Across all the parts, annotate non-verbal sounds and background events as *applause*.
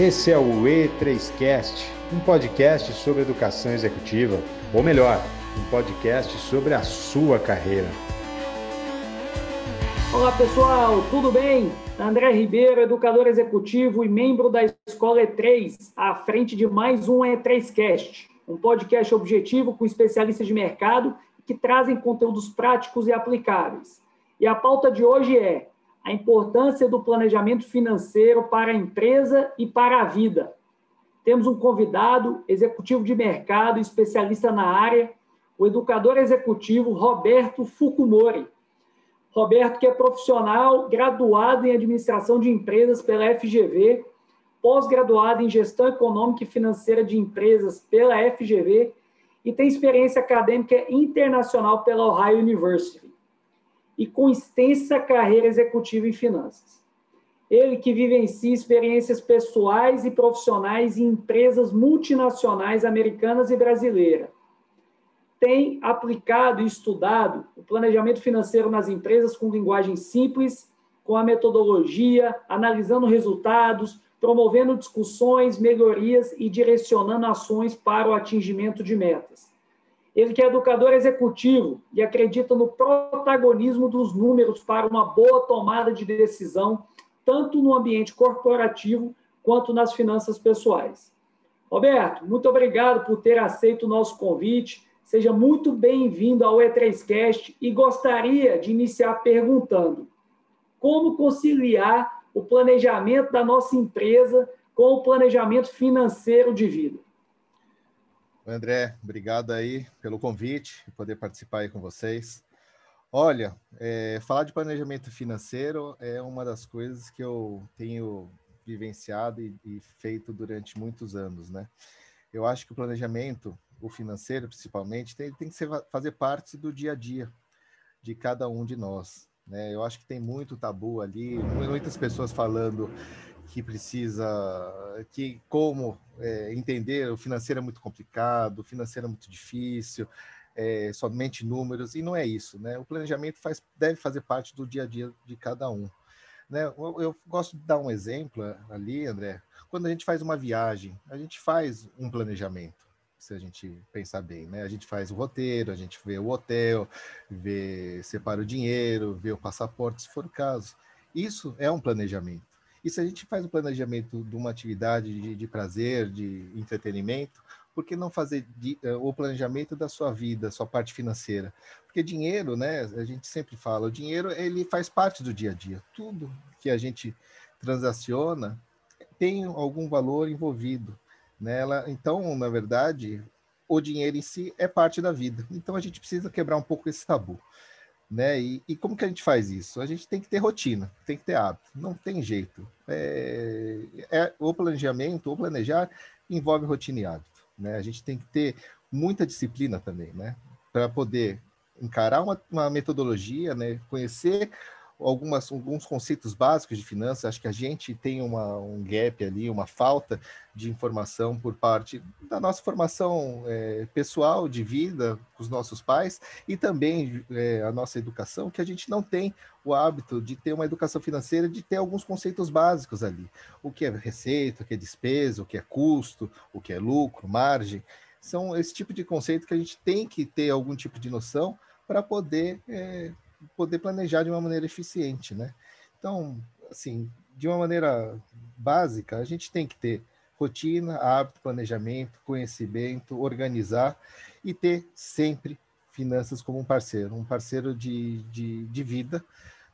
Esse é o E3Cast, um podcast sobre educação executiva, ou melhor, um podcast sobre a sua carreira. Olá pessoal, tudo bem? André Ribeiro, educador executivo e membro da Escola E3, à frente de mais um E3Cast, um podcast objetivo com especialistas de mercado que trazem conteúdos práticos e aplicáveis. E a pauta de hoje é a importância do planejamento financeiro para a empresa e para a vida. Temos um convidado, executivo de mercado, especialista na área, o educador executivo Roberto Fukumori. Roberto, que é profissional, graduado em administração de empresas pela FGV, pós-graduado em gestão econômica e financeira de empresas pela FGV e tem experiência acadêmica internacional pela Ohio University e com extensa carreira executiva em finanças. Ele que vivencia experiências pessoais e profissionais em empresas multinacionais americanas e brasileiras. Tem aplicado e estudado o planejamento financeiro nas empresas com linguagem simples, com a metodologia, analisando resultados, promovendo discussões, melhorias e direcionando ações para o atingimento de metas. Ele que é educador executivo e acredita no protagonismo dos números para uma boa tomada de decisão, tanto no ambiente corporativo quanto nas finanças pessoais. Roberto, muito obrigado por ter aceito o nosso convite. Seja muito bem-vindo ao E3Cast e gostaria de iniciar perguntando: como conciliar o planejamento da nossa empresa com o planejamento financeiro de vida? André, obrigado aí pelo convite poder participar aí com vocês. Olha, é, falar de planejamento financeiro é uma das coisas que eu tenho vivenciado e, e, feito durante muitos anos, né? Eu acho que o planejamento, o financeiro principalmente, tem, tem que ser, fazer parte do dia a dia de cada um de nós, né? Eu acho que tem muito tabu ali, muitas pessoas falando que precisa, que como é, entender o financeiro é muito complicado, o financeiro é muito difícil, é, somente números, e não é isso, né? O planejamento faz, deve fazer parte do dia a dia de cada um. Né? Eu, eu gosto de dar um exemplo ali, André. Quando a gente faz uma viagem, a gente faz um planejamento, se a gente pensar bem, né? A gente faz o roteiro, a gente vê o hotel, vê, separa o dinheiro, vê o passaporte, se for o caso. Isso é um planejamento. E se a gente faz o planejamento de uma atividade de, de prazer, de entretenimento, por que não fazer de, uh, o planejamento da sua vida, sua parte financeira? Porque dinheiro, né? A gente sempre fala, o dinheiro ele faz parte do dia a dia. Tudo que a gente transaciona tem algum valor envolvido nela. Então, na verdade, o dinheiro em si é parte da vida. Então, a gente precisa quebrar um pouco esse tabu né? E, e, como que a gente faz isso? A gente tem que ter rotina, tem que ter hábito, não tem jeito. É, é, o planejamento, o planejar, envolve rotina e hábito, né? A gente tem que ter muita disciplina também, né? Para poder encarar uma, uma metodologia, né? Conhecer algumas, alguns conceitos básicos de finanças. Acho que a gente tem uma, um gap ali, uma falta de informação por parte da nossa formação é, pessoal de vida com os nossos pais e também é, a nossa educação, que a gente não tem o hábito de ter uma educação financeira, de ter alguns conceitos básicos ali. O que é receita, o que é despesa, o que é custo, o que é lucro, margem. São esse tipo de conceito que a gente tem que ter algum tipo de noção para poder é, poder planejar de uma maneira eficiente, né? Então, assim, de uma maneira básica, a gente tem que ter rotina, hábito, planejamento, conhecimento, organizar e ter sempre finanças como um parceiro, um parceiro de, de, de vida,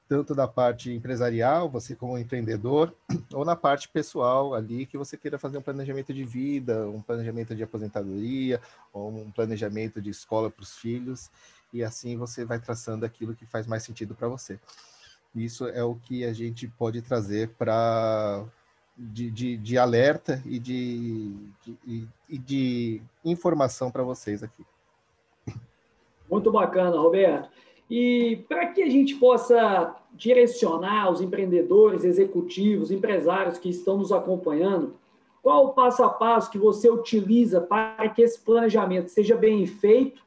tanto da parte empresarial, você como empreendedor, *clears throat* ou na parte pessoal ali, que você queira fazer um planejamento de vida, um planejamento de aposentadoria, ou um planejamento de escola para os filhos e assim você vai traçando aquilo que faz mais sentido para você. Isso é o que a gente pode trazer para de, de, de, alerta e de, de, e de informação para vocês aqui. Muito bacana, Roberto. E para que a gente possa direcionar os empreendedores, executivos, empresários que estão nos acompanhando, qual o passo a passo que você utiliza para que esse planejamento seja bem feito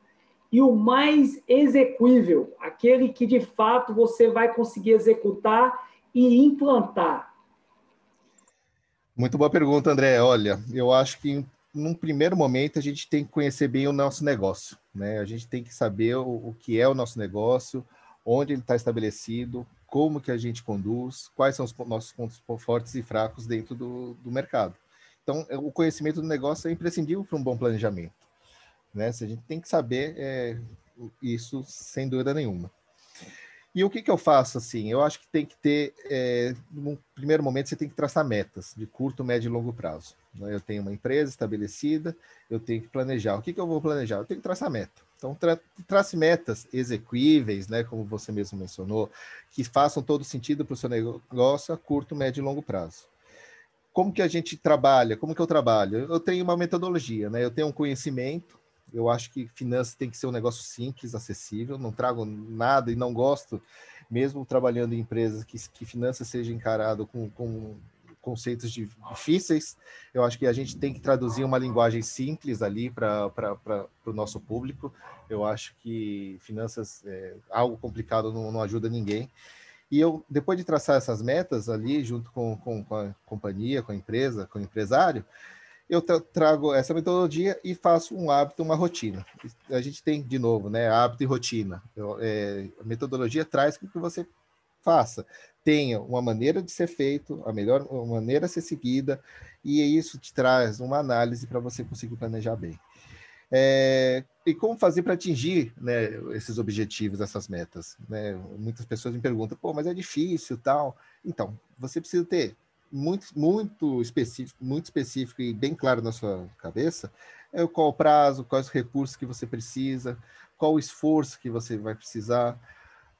e o mais execuível, aquele que de fato você vai conseguir executar e implantar. Muito boa pergunta, André. Olha, eu acho que num primeiro momento a gente tem que conhecer bem o nosso negócio, né? A gente tem que saber o, o que é o nosso negócio, onde ele está estabelecido, como que a gente conduz, quais são os nossos pontos fortes e fracos dentro do, do mercado. Então, o conhecimento do negócio é imprescindível para um bom planejamento. Né? A gente tem que saber é, isso sem dúvida nenhuma. E o que, que eu faço assim? Eu acho que tem que ter, é, no primeiro momento, você tem que traçar metas de curto, médio e longo prazo. Né? Eu tenho uma empresa estabelecida, eu tenho que planejar. O que, que eu vou planejar? Eu tenho que traçar meta. Então, tra trace metas execuíveis, né, como você mesmo mencionou, que façam todo sentido para o seu negócio a curto, médio e longo prazo. Como que a gente trabalha? Como que eu trabalho? Eu tenho uma metodologia, né? Eu tenho um conhecimento. Eu acho que finanças tem que ser um negócio simples, acessível. Não trago nada e não gosto, mesmo trabalhando em empresas que, que finanças seja encarado com, com conceitos difíceis. Eu acho que a gente tem que traduzir uma linguagem simples ali para o no público. Eu acho que finanças, é, algo complicado não, não, ajuda ninguém. E eu, depois de traçar essas metas ali, junto com, com, com a companhia, com a empresa, com o empresário, eu trago essa metodologia e faço um hábito, uma rotina. A gente tem, de novo, né, hábito e rotina. Eu, é, a metodologia traz que você faça tenha uma maneira de ser feito, a melhor maneira a ser seguida, e isso te traz uma análise para você conseguir planejar bem. É, e como fazer para atingir né, esses objetivos, essas metas? Né? Muitas pessoas me perguntam, pô, mas é difícil tal. Então, você precisa ter muito, muito específico, muito específico e bem claro na sua cabeça é qual o prazo, quais os recursos que você precisa, qual o esforço que você vai precisar.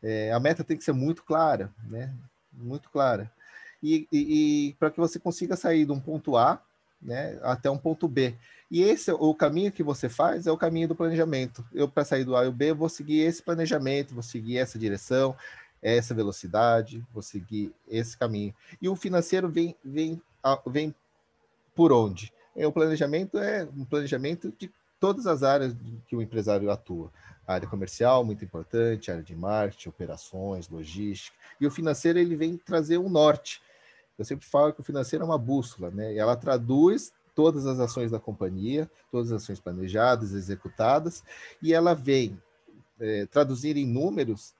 É, a meta tem que ser muito clara, né? muito clara. E, e, e para que você consiga sair de um ponto A né, até um ponto B. E esse o caminho que você faz é o caminho do planejamento. Eu para sair do A e o B vou seguir esse planejamento, vou seguir essa direção, essa velocidade, vou seguir esse caminho. E o financeiro vem vem vem por onde? É, o planejamento é um planejamento de todas as áreas que o empresário atua. A área comercial, muito importante, área de marketing, operações, logística. E o financeiro, ele vem trazer um norte. Eu sempre falo que o financeiro é uma bússola, né? Ela traduz todas as ações da companhia, todas as ações planejadas, executadas, e ela vem é, traduzir em números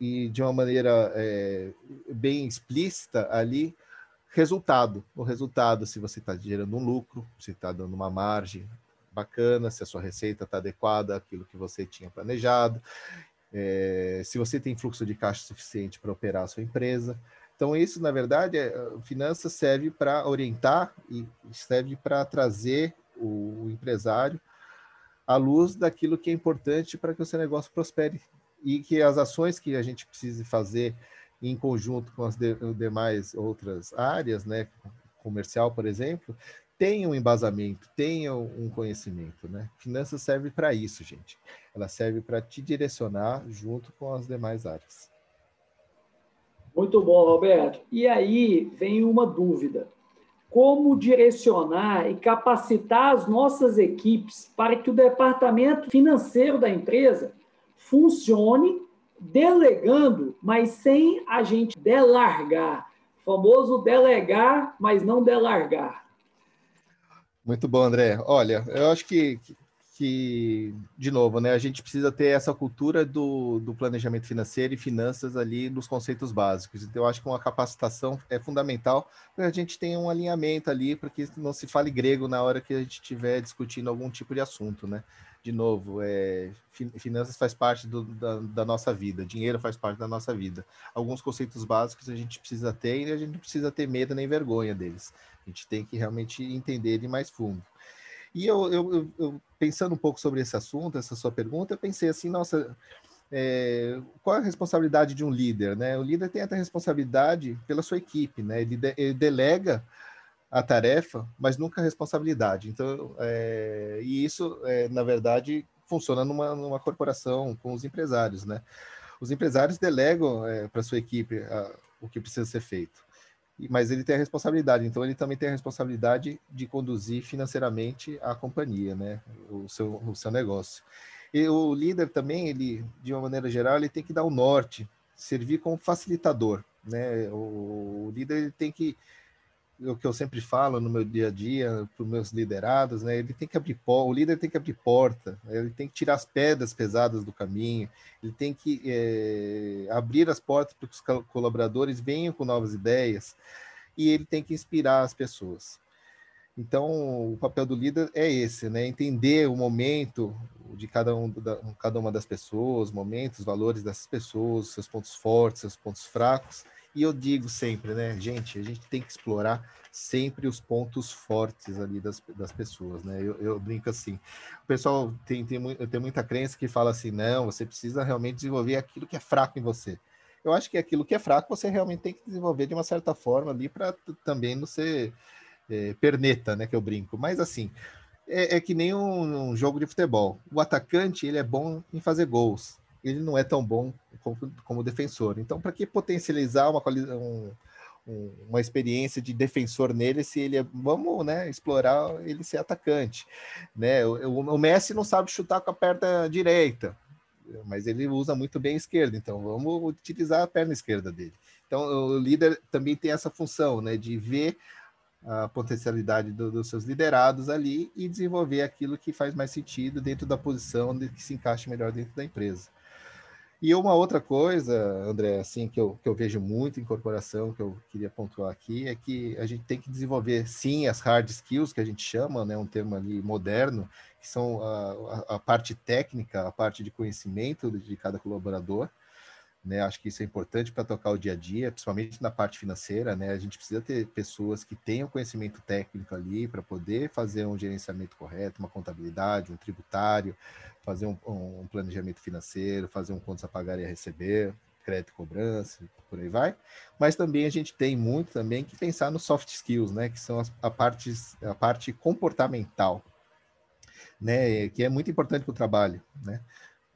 e de uma maneira é, bem explícita ali resultado. O resultado, se você está gerando um lucro, se está dando uma margem, bacana, se a sua receita está adequada àquilo que você tinha planejado, é, se você tem fluxo de caixa suficiente para operar a sua empresa. Então, isso, na verdade, é, finanças serve para orientar e serve para trazer o, o empresário à luz daquilo que é importante para que o seu negócio prospere e que as ações que a gente precise fazer em conjunto com as de, demais outras áreas, né, comercial, por exemplo, tenham um embasamento, tenham um conhecimento, né? Finanças serve para isso, gente. Ela serve para te direcionar junto com as demais áreas. Muito bom, Roberto. E aí vem uma dúvida. Como direcionar e capacitar as nossas equipes para que o departamento financeiro da empresa funcione delegando, mas sem a gente delargar. Famoso delegar, mas não delargar. Muito bom, André. Olha, eu acho que, que, de novo, né, a gente precisa ter essa cultura do, do planejamento financeiro e finanças ali nos conceitos básicos. Então, eu acho que uma capacitação é fundamental para a gente ter um alinhamento ali, para que não se fale grego na hora que a gente estiver discutindo algum tipo de assunto, né? De novo, é, finanças faz parte do, da, da, nossa vida, dinheiro faz parte da nossa vida. Alguns conceitos básicos a gente precisa ter e a gente não precisa ter medo nem vergonha deles. A gente tem que realmente entender ele mais fundo. E eu, eu, eu, pensando um pouco sobre esse assunto, essa sua pergunta, eu pensei assim, nossa, é, qual é a responsabilidade de um líder, né? O líder tem a responsabilidade pela sua equipe, né? Ele, de, ele delega a tarefa, mas nunca a responsabilidade. Então, é, e isso, é, na verdade, funciona numa, numa corporação com os empresários, né? Os empresários delegam é, para sua equipe a, o que precisa ser feito mas ele tem a responsabilidade, então ele também tem a responsabilidade de conduzir financeiramente a companhia, né, o seu, o seu negócio. E o líder também, ele, de uma maneira geral, ele tem que dar o norte, servir como facilitador, né, o, o líder ele tem que o que eu sempre falo no meu dia a dia para os meus liderados, né? Ele tem que abrir o líder tem que abrir porta, ele tem que tirar as pedras pesadas do caminho, ele tem que é, abrir as portas para que os colaboradores venham com novas ideias e ele tem que inspirar as pessoas. Então, o papel do líder é esse, né? Entender o momento de cada, um, da, cada uma das pessoas, momentos, valores dessas pessoas, seus pontos fortes, seus pontos fracos, e eu digo sempre, né, gente, a gente tem que explorar sempre os pontos fortes ali das, das pessoas, né? Eu, eu brinco assim. O pessoal tem, tem, tem muita crença que fala assim: não, você precisa realmente desenvolver aquilo que é fraco em você. Eu acho que aquilo que é fraco você realmente tem que desenvolver de uma certa forma ali para também não ser é, perneta, né? Que eu brinco. Mas assim, é, é que nem um, um, jogo de futebol. O atacante ele é bom em fazer gols ele não é tão bom como, como defensor. Então, para que potencializar uma, um, uma experiência de defensor nele se ele é, vamos né, explorar ele ser atacante. Né? O, o, Messi não sabe chutar com a perna direita, mas ele usa muito bem a esquerda, então vamos utilizar a perna esquerda dele. Então, o líder também tem essa função né, de ver a potencialidade do, dos seus liderados ali e desenvolver aquilo que faz mais sentido dentro da posição que se encaixe melhor dentro da empresa. E uma outra coisa, André, assim, que eu, que eu vejo muito em corporação, que eu queria pontuar aqui, é que a gente tem que desenvolver, sim, as hard skills, que a gente chama, né, um termo ali moderno, que são a, a parte técnica, a parte de conhecimento de cada colaborador, né? Acho que isso é importante para tocar o dia a dia, principalmente na parte financeira, né? A gente precisa ter pessoas que tenham conhecimento técnico ali para poder fazer um gerenciamento correto, uma contabilidade, um tributário, fazer um, um planejamento financeiro, fazer um contas a pagar e a receber, crédito e cobrança, por aí vai. Mas também a gente tem muito também que pensar nos soft skills, né? Que são as, a, parte, a parte comportamental, né? Que é muito importante para o trabalho, né?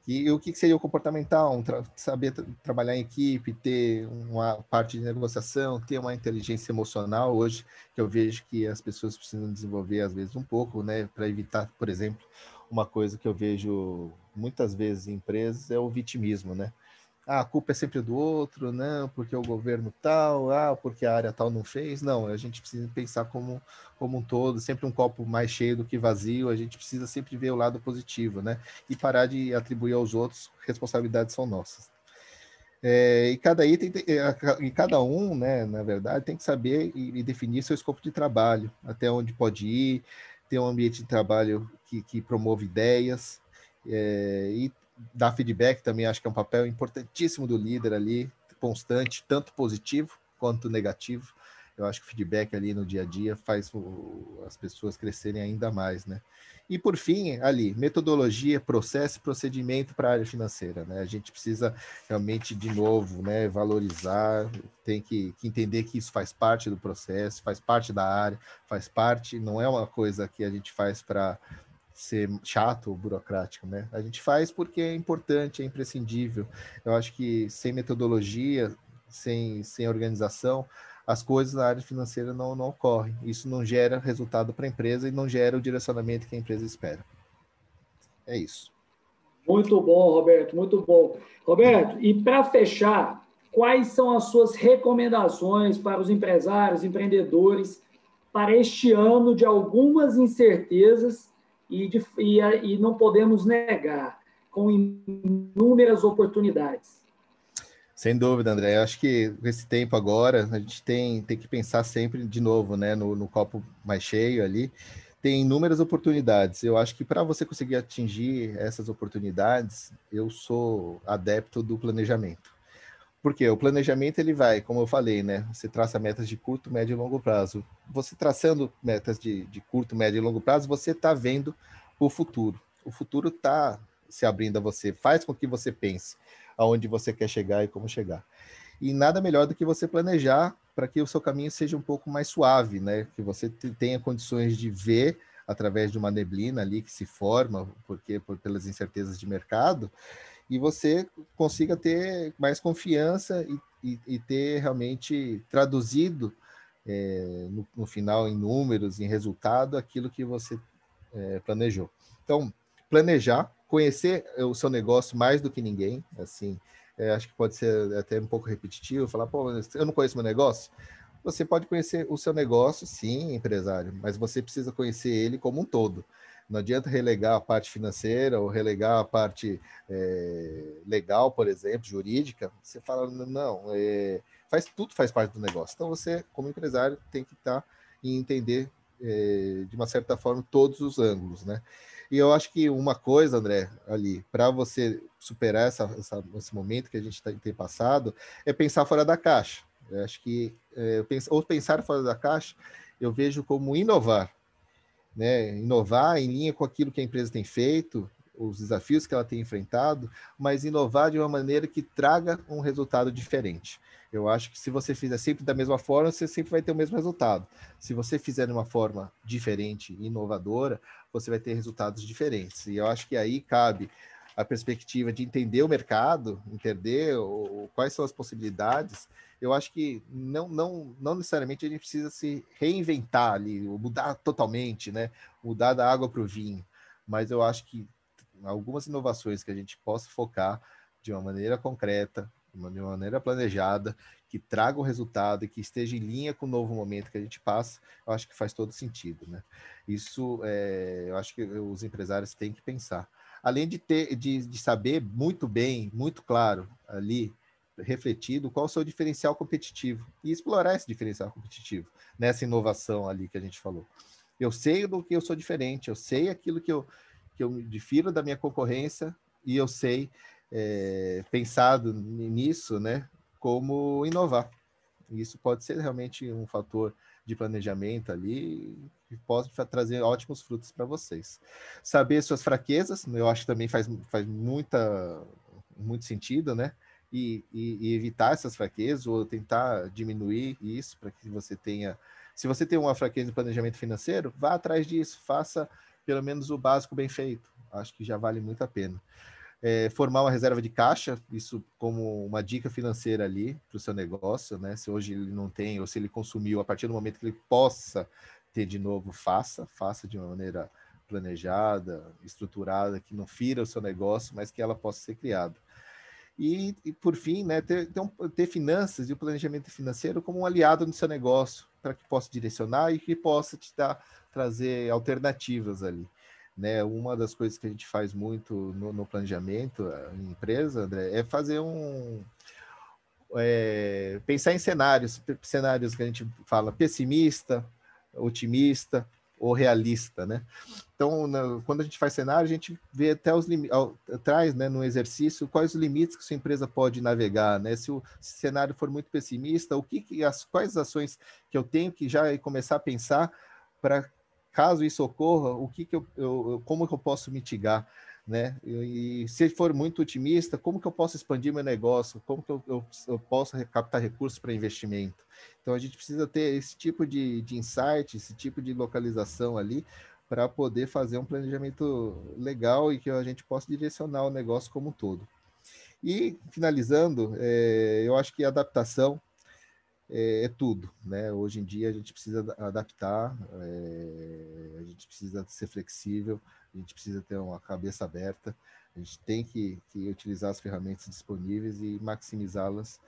E o que seria o comportamental? Um tra saber tra trabalhar em equipe, ter uma parte de negociação, ter uma inteligência emocional hoje, que eu vejo que as pessoas precisam desenvolver às vezes um pouco, né, para evitar, por exemplo, uma coisa que eu vejo muitas vezes em empresas é o vitimismo, né? ah, a culpa é sempre do outro, não, porque o governo tal, ah, porque a área tal não fez. Não, a gente precisa pensar como, como um todo, sempre um copo mais cheio do que vazio, a gente precisa sempre ver o lado positivo, né? E parar de atribuir aos outros responsabilidades são nossas. É, e cada item, é, e cada um, né, na verdade, tem que saber e, e, definir seu escopo de trabalho, até onde pode ir, ter um ambiente de trabalho que, que promove ideias, é, e dar feedback também acho que é um papel importantíssimo do líder ali, constante, tanto positivo quanto negativo. Eu acho que o feedback ali no dia a dia faz o, as pessoas crescerem ainda mais, né? E por fim, ali, metodologia, processo e procedimento para a área financeira, né? A gente precisa realmente, de novo, né, valorizar, tem que, que entender que isso faz parte do processo, faz parte da área, faz parte, não é uma coisa que a gente faz para ser chato ou burocrático, né? A gente faz porque é importante, é imprescindível. Eu acho que sem metodologia, sem, sem organização, as coisas na área financeira não, não ocorrem. Isso não gera resultado para a empresa e não gera o direcionamento que a empresa espera. É isso. Muito bom, Roberto, muito bom. Roberto, e para fechar, quais são as suas recomendações para os empresários, empreendedores, para este ano de algumas incertezas e, de, e, e não podemos negar, com inúmeras oportunidades. Sem dúvida, André. Eu acho que esse tempo agora, a gente tem, tem que pensar sempre de novo, né, no, no copo mais cheio ali. Tem inúmeras oportunidades. Eu acho que para você conseguir atingir essas oportunidades, eu sou adepto do planejamento. Porque o planejamento ele vai, como eu falei, né? Você traça metas de curto, médio e longo prazo. Você traçando metas de, de curto, médio e longo prazo, você está vendo o futuro. O futuro está se abrindo a você, faz com que você pense aonde você quer chegar e como chegar. E nada melhor do que você planejar para que o seu caminho seja um pouco mais suave, né? Que você tenha condições de ver através de uma neblina ali que se forma, porque por, pelas incertezas de mercado, e você consiga ter mais confiança e, e, e ter realmente traduzido é, no, no, final em números, em resultado, aquilo que você é, planejou. Então, planejar, conhecer o seu negócio mais do que ninguém, assim, é, acho que pode ser até um pouco repetitivo, falar, pô, eu não conheço meu negócio, Você pode conhecer o seu negócio, sim, empresário, mas você precisa conhecer ele como um todo. Não adianta relegar a parte financeira ou relegar a parte é, legal, por exemplo, jurídica. Você fala, não, é, faz, tudo faz parte do negócio. Então, você, como empresário, tem que estar tá e entender, é, de uma certa forma, todos os ângulos, né? E eu acho que uma coisa, André, ali, para você superar essa, essa, esse momento que a gente tá, tem passado, é pensar fora da caixa. Eu acho que, é, ou pensar fora da caixa, eu vejo como inovar né, inovar em linha com aquilo que a empresa tem feito, os desafios que ela tem enfrentado, mas inovar de uma maneira que traga um resultado diferente. Eu acho que se você fizer sempre da mesma forma, você sempre vai ter o mesmo resultado. Se você fizer de uma forma diferente, inovadora, você vai ter resultados diferentes. E eu acho que aí cabe a perspectiva de entender o mercado, entender o, quais são as possibilidades eu acho que não, não, não necessariamente a gente precisa se reinventar ali, mudar totalmente, né? Mudar da água para o vinho. Mas eu acho que algumas inovações que a gente possa focar de uma maneira concreta, de uma maneira planejada, que traga o resultado e que esteja em linha com o novo momento que a gente passa, eu acho que faz todo sentido, né? Isso, é, eu acho que os empresários têm que pensar. Além de ter, de, de saber muito bem, muito claro ali refletido qual o seu diferencial competitivo e explorar esse diferencial competitivo nessa inovação ali que a gente falou. Eu sei do que eu sou diferente, eu sei aquilo que eu, que eu me difiro da minha concorrência e eu sei, é, pensado nisso, né, como inovar. Isso pode ser realmente um fator de planejamento ali que pode trazer ótimos frutos para vocês. Saber suas fraquezas, eu acho que também faz, faz muita, muito sentido, né? e, e, e evitar essas fraquezas ou tentar diminuir isso para que você tenha. Se você tem uma fraqueza de planejamento financeiro, vá atrás disso, faça pelo menos o básico bem feito. Acho que já vale muito a pena. É, formar uma reserva de caixa, isso como uma dica financeira ali para o seu negócio, né? Se hoje ele não tem, ou se ele consumiu, a partir do momento que ele possa ter de novo, faça, faça de uma maneira planejada, estruturada, que não fira o seu negócio, mas que ela possa ser criada. E, e por fim, né, ter, ter, um, ter finanças e o planejamento financeiro como um aliado no seu negócio, para que possa direcionar e que possa te dar, trazer alternativas ali. Né, uma das coisas que a gente faz muito no, no planejamento em empresa, André, é fazer um. É, pensar em cenários, cenários que a gente fala pessimista, otimista, ou realista, né? Então, na, quando a gente faz cenário, a gente vê até os traz, né, no exercício, quais os limites que sua empresa pode navegar, né? Se o cenário for muito pessimista, o que, que as quais ações que eu tenho que já começar a pensar para caso isso ocorra, o que, que eu, eu como que eu posso mitigar? né? E, e, se for muito otimista, como que eu posso expandir meu negócio? Como que eu, eu, eu posso captar recursos para investimento? Então a gente precisa ter esse tipo de, de insight, esse tipo de localização ali para poder fazer um planejamento legal e que a gente possa direcionar o negócio como um todo. E finalizando, é, eu acho que a adaptação é, é, tudo, né? Hoje em dia a gente precisa adaptar, é, a gente precisa ser flexível, a gente precisa ter uma cabeça aberta, a gente tem que, que utilizar as ferramentas disponíveis e maximizá-las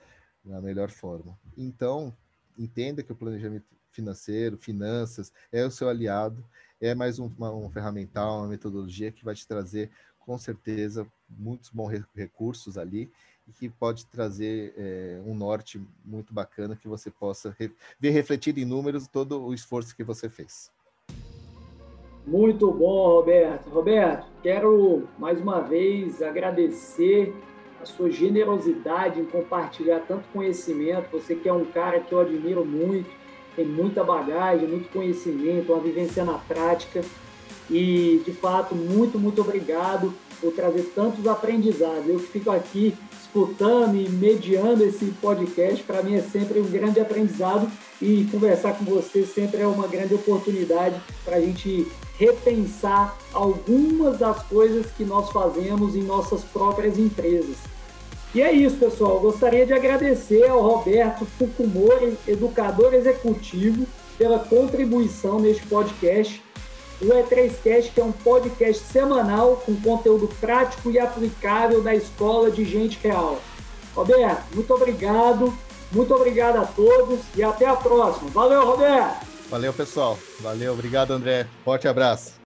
da melhor forma. Então, entenda que o planejamento financeiro, finanças, é o seu aliado, é mais um, uma, um ferramental, uma metodologia que vai te trazer, com certeza, muitos bons recursos ali e que pode trazer é, um norte muito bacana que você possa re ver refletido em números todo o esforço que você fez. Muito bom, Roberto. Roberto, quero mais uma vez agradecer a sua generosidade em compartilhar tanto conhecimento. Você que é um cara que eu admiro muito, tem muita bagagem, muito conhecimento, uma vivência na prática. E, de fato, muito, muito obrigado por trazer tantos aprendizados. Eu fico aqui escutando e mediando esse podcast, para mim é sempre um grande aprendizado e conversar com você sempre é uma grande oportunidade para a gente repensar algumas das coisas que nós fazemos em nossas próprias empresas. E é isso, pessoal. gostaria de agradecer ao Roberto Fukumori, educador executivo, pela contribuição neste podcast. O E3Cast, que é um podcast semanal com conteúdo prático e aplicável da escola de gente real. Roberto, muito obrigado. Muito obrigado a todos e até a próxima. Valeu, Roberto! Valeu, pessoal. Valeu, obrigado, André. Forte abraço.